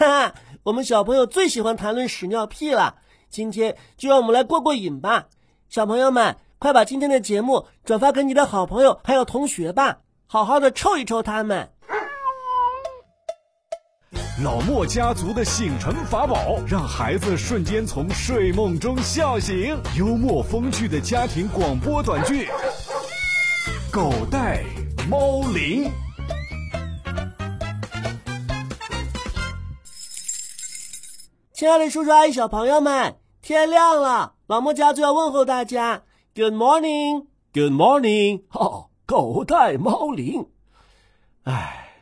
哈哈，我们小朋友最喜欢谈论屎尿屁了。今天就让我们来过过瘾吧，小朋友们，快把今天的节目转发给你的好朋友还有同学吧，好好的臭一臭他们。老莫家族的醒神法宝，让孩子瞬间从睡梦中笑醒。幽默风趣的家庭广播短剧，《狗带猫铃》。亲爱的叔叔阿姨、小朋友们，天亮了，老莫家族要问候大家，Good morning，Good morning。哦，狗带猫铃。哎，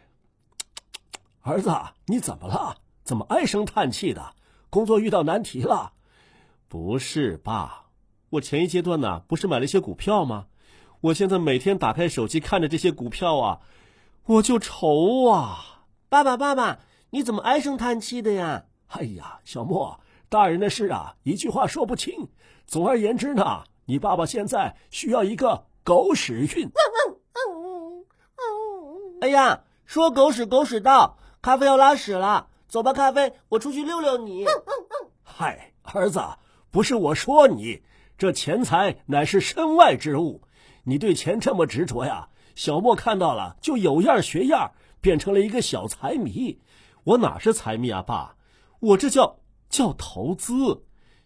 儿子，你怎么了？怎么唉声叹气的？工作遇到难题了？不是，爸，我前一阶段呢，不是买了一些股票吗？我现在每天打开手机看着这些股票啊，我就愁啊。爸爸，爸爸，你怎么唉声叹气的呀？哎呀，小莫，大人的事啊，一句话说不清。总而言之呢，你爸爸现在需要一个狗屎运。哎呀，说狗屎狗屎到，咖啡要拉屎了，走吧，咖啡，我出去遛遛你。嗨，儿子，不是我说你，这钱财乃是身外之物，你对钱这么执着呀？小莫看到了就有样学样，变成了一个小财迷。我哪是财迷啊，爸？我这叫叫投资，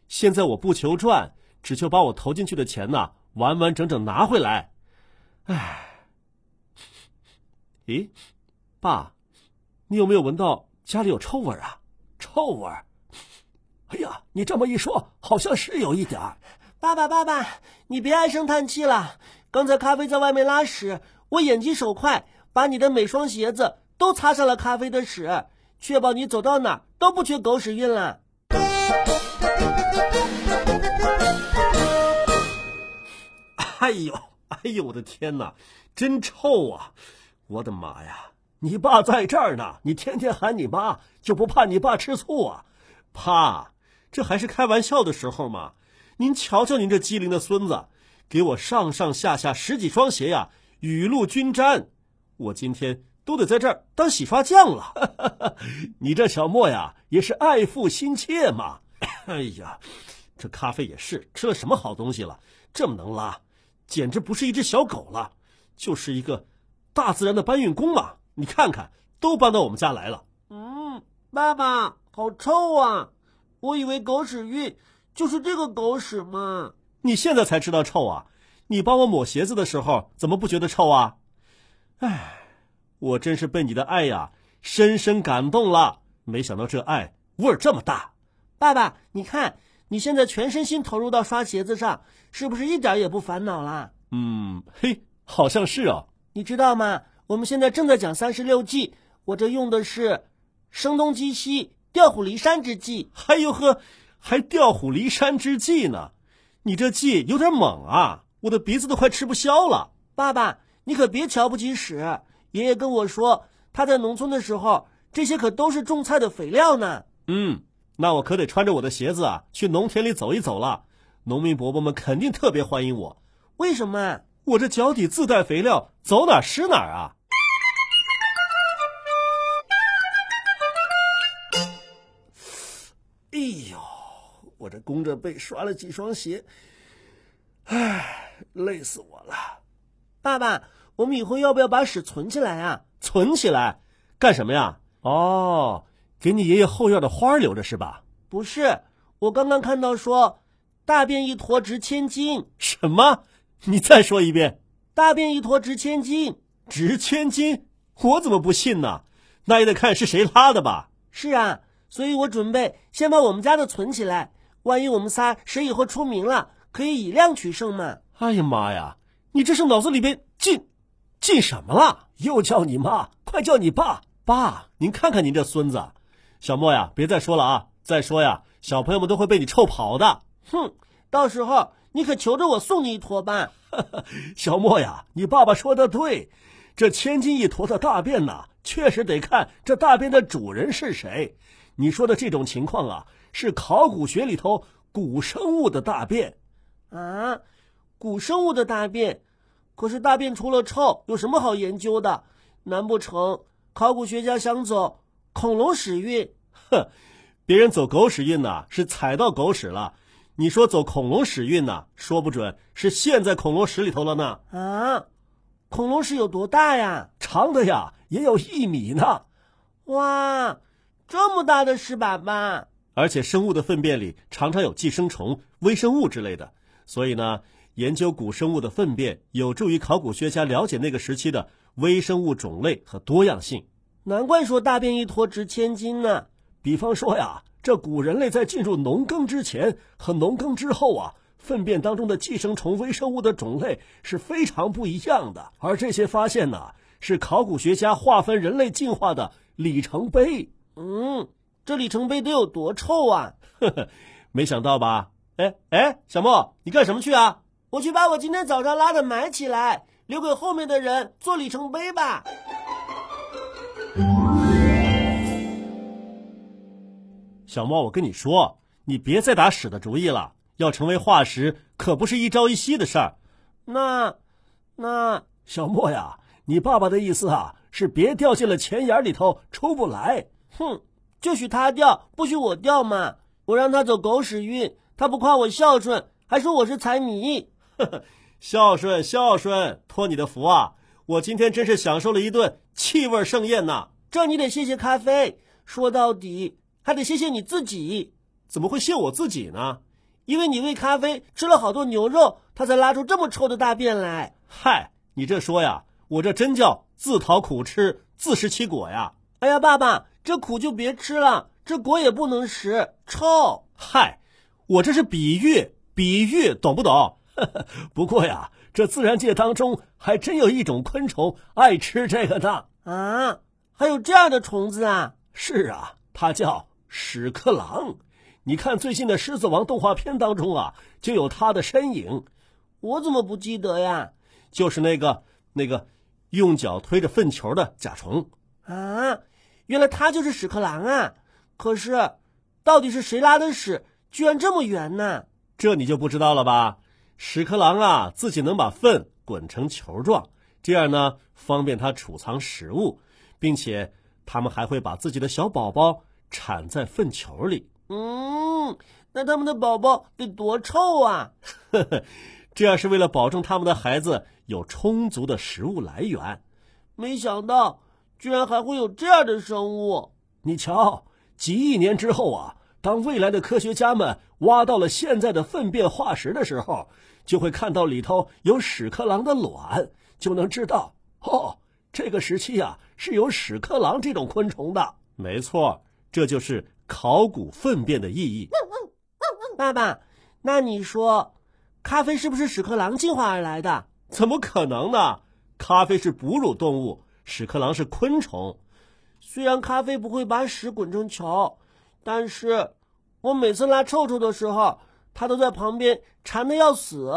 现在我不求赚，只求把我投进去的钱呐完完整整拿回来。唉，咦，爸，你有没有闻到家里有臭味啊？臭味？哎呀，你这么一说，好像是有一点儿。爸爸，爸爸，你别唉声叹气了。刚才咖啡在外面拉屎，我眼疾手快，把你的每双鞋子都擦上了咖啡的屎。确保你走到哪都不缺狗屎运了。哎呦，哎呦，我的天哪，真臭啊！我的妈呀，你爸在这儿呢，你天天喊你妈，就不怕你爸吃醋啊？爸，这还是开玩笑的时候嘛。您瞧瞧您这机灵的孙子，给我上上下下十几双鞋呀，雨露均沾。我今天。都得在这儿当洗刷匠了，你这小莫呀，也是爱父心切嘛。哎呀，这咖啡也是吃了什么好东西了，这么能拉，简直不是一只小狗了，就是一个大自然的搬运工嘛。你看看，都搬到我们家来了。嗯，爸爸，好臭啊！我以为狗屎运就是这个狗屎嘛。你现在才知道臭啊？你帮我抹鞋子的时候怎么不觉得臭啊？哎。我真是被你的爱呀深深感动了，没想到这爱味儿这么大。爸爸，你看你现在全身心投入到刷鞋子上，是不是一点也不烦恼啦？嗯，嘿，好像是啊。你知道吗？我们现在正在讲三十六计，我这用的是声东击西、调虎离山之计。哎呦呵，还调虎离山之计呢？你这计有点猛啊，我的鼻子都快吃不消了。爸爸，你可别瞧不起屎。爷爷跟我说，他在农村的时候，这些可都是种菜的肥料呢。嗯，那我可得穿着我的鞋子啊，去农田里走一走了。农民伯伯们肯定特别欢迎我。为什么？我这脚底自带肥料，走哪湿哪啊！哎呦，我这弓着背刷了几双鞋，唉，累死我了。爸爸。我们以后要不要把屎存起来啊？存起来干什么呀？哦，给你爷爷后院的花留着是吧？不是，我刚刚看到说，大便一坨值千金。什么？你再说一遍。大便一坨值千金，值千金？我怎么不信呢？那也得看是谁拉的吧。是啊，所以我准备先把我们家的存起来，万一我们仨谁以后出名了，可以以量取胜嘛。哎呀妈呀，你这是脑子里边进。进什么了？又叫你妈，快叫你爸！爸，您看看您这孙子，小莫呀，别再说了啊！再说呀，小朋友们都会被你臭跑的。哼，到时候你可求着我送你一坨吧。小莫呀，你爸爸说的对，这千斤一坨的大便呐，确实得看这大便的主人是谁。你说的这种情况啊，是考古学里头古生物的大便啊，古生物的大便。可是大便除了臭，有什么好研究的？难不成考古学家想走恐龙屎运？哼，别人走狗屎运呢，是踩到狗屎了。你说走恐龙屎运呢，说不准是陷在恐龙屎里头了呢。啊，恐龙屎有多大呀？长的呀，也有一米呢。哇，这么大的屎粑粑！而且生物的粪便里常常有寄生虫、微生物之类的，所以呢，研究古生物的粪便有助于考古学家了解那个时期的微生物种类和多样性。难怪说大便一坨值千金呢。比方说呀，这古人类在进入农耕之前和农耕之后啊，粪便当中的寄生虫、微生物的种类是非常不一样的。而这些发现呢，是考古学家划分人类进化的里程碑。嗯。这里程碑得有多臭啊！呵呵，没想到吧？哎哎，小莫，你干什么去啊？我去把我今天早上拉的埋起来，留给后面的人做里程碑吧。小莫，我跟你说，你别再打屎的主意了。要成为化石，可不是一朝一夕的事儿。那，那小莫呀，你爸爸的意思啊，是别掉进了钱眼里头出不来。哼。就许他掉，不许我掉嘛！我让他走狗屎运，他不夸我孝顺，还说我是财迷。呵呵，孝顺孝顺，托你的福啊！我今天真是享受了一顿气味盛宴呐！这你得谢谢咖啡，说到底还得谢谢你自己。怎么会谢我自己呢？因为你喂咖啡吃了好多牛肉，他才拉出这么臭的大便来。嗨，你这说呀，我这真叫自讨苦吃，自食其果呀！哎呀，爸爸。这苦就别吃了，这果也不能食，臭。嗨，我这是比喻，比喻，懂不懂？不过呀，这自然界当中还真有一种昆虫爱吃这个呢。啊，还有这样的虫子啊？是啊，它叫屎壳郎。你看最近的《狮子王》动画片当中啊，就有它的身影。我怎么不记得呀？就是那个那个用脚推着粪球的甲虫啊。原来它就是屎壳郎啊！可是，到底是谁拉的屎，居然这么圆呢？这你就不知道了吧？屎壳郎啊，自己能把粪滚成球状，这样呢，方便它储藏食物，并且它们还会把自己的小宝宝产在粪球里。嗯，那他们的宝宝得多臭啊！呵呵，这样是为了保证他们的孩子有充足的食物来源。没想到。居然还会有这样的生物！你瞧，几亿年之后啊，当未来的科学家们挖到了现在的粪便化石的时候，就会看到里头有屎壳郎的卵，就能知道哦，这个时期啊是有屎壳郎这种昆虫的。没错，这就是考古粪便的意义。爸爸，那你说，咖啡是不是屎壳郎进化而来的？怎么可能呢？咖啡是哺乳动物。屎壳郎是昆虫，虽然咖啡不会把屎滚成球，但是我每次拉臭臭的时候，它都在旁边馋的要死。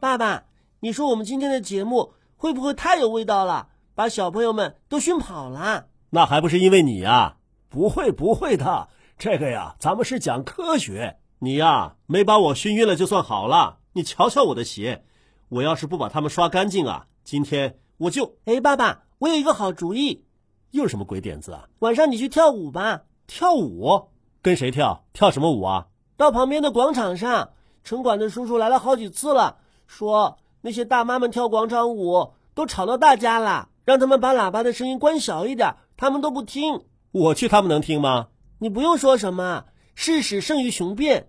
爸爸，你说我们今天的节目会不会太有味道了，把小朋友们都熏跑了？那还不是因为你呀？不会不会的，这个呀，咱们是讲科学，你呀没把我熏晕了就算好了。你瞧瞧我的鞋。我要是不把它们刷干净啊，今天我就……哎，爸爸，我有一个好主意，又是什么鬼点子啊？晚上你去跳舞吧。跳舞？跟谁跳？跳什么舞啊？到旁边的广场上，城管的叔叔来了好几次了，说那些大妈们跳广场舞都吵到大家了，让他们把喇叭的声音关小一点，他们都不听。我去，他们能听吗？你不用说什么，事实胜于雄辩，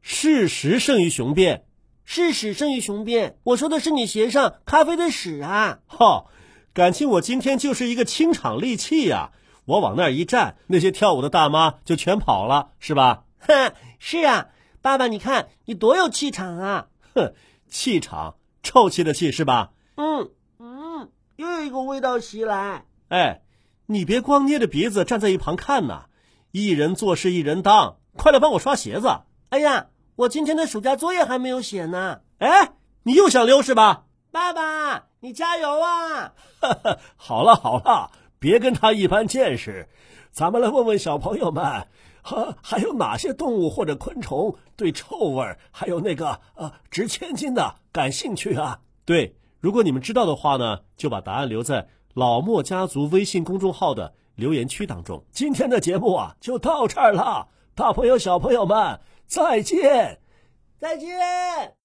事实胜于雄辩。事实胜于雄辩，我说的是你鞋上咖啡的屎啊！哈，感情我今天就是一个清场利器呀！我往那儿一站，那些跳舞的大妈就全跑了，是吧？哼，是啊，爸爸，你看你多有气场啊！哼，气场，臭气的气是吧？嗯嗯，又有一个味道袭来。哎，你别光捏着鼻子站在一旁看呐！一人做事一人当，快来帮我刷鞋子！哎呀！我今天的暑假作业还没有写呢。哎，你又想溜是吧？爸爸，你加油啊！好了好了，别跟他一般见识。咱们来问问小朋友们，哈，还有哪些动物或者昆虫对臭味还有那个呃值千金的感兴趣啊？对，如果你们知道的话呢，就把答案留在老莫家族微信公众号的留言区当中。今天的节目啊，就到这儿了，大朋友小朋友们再见，再见。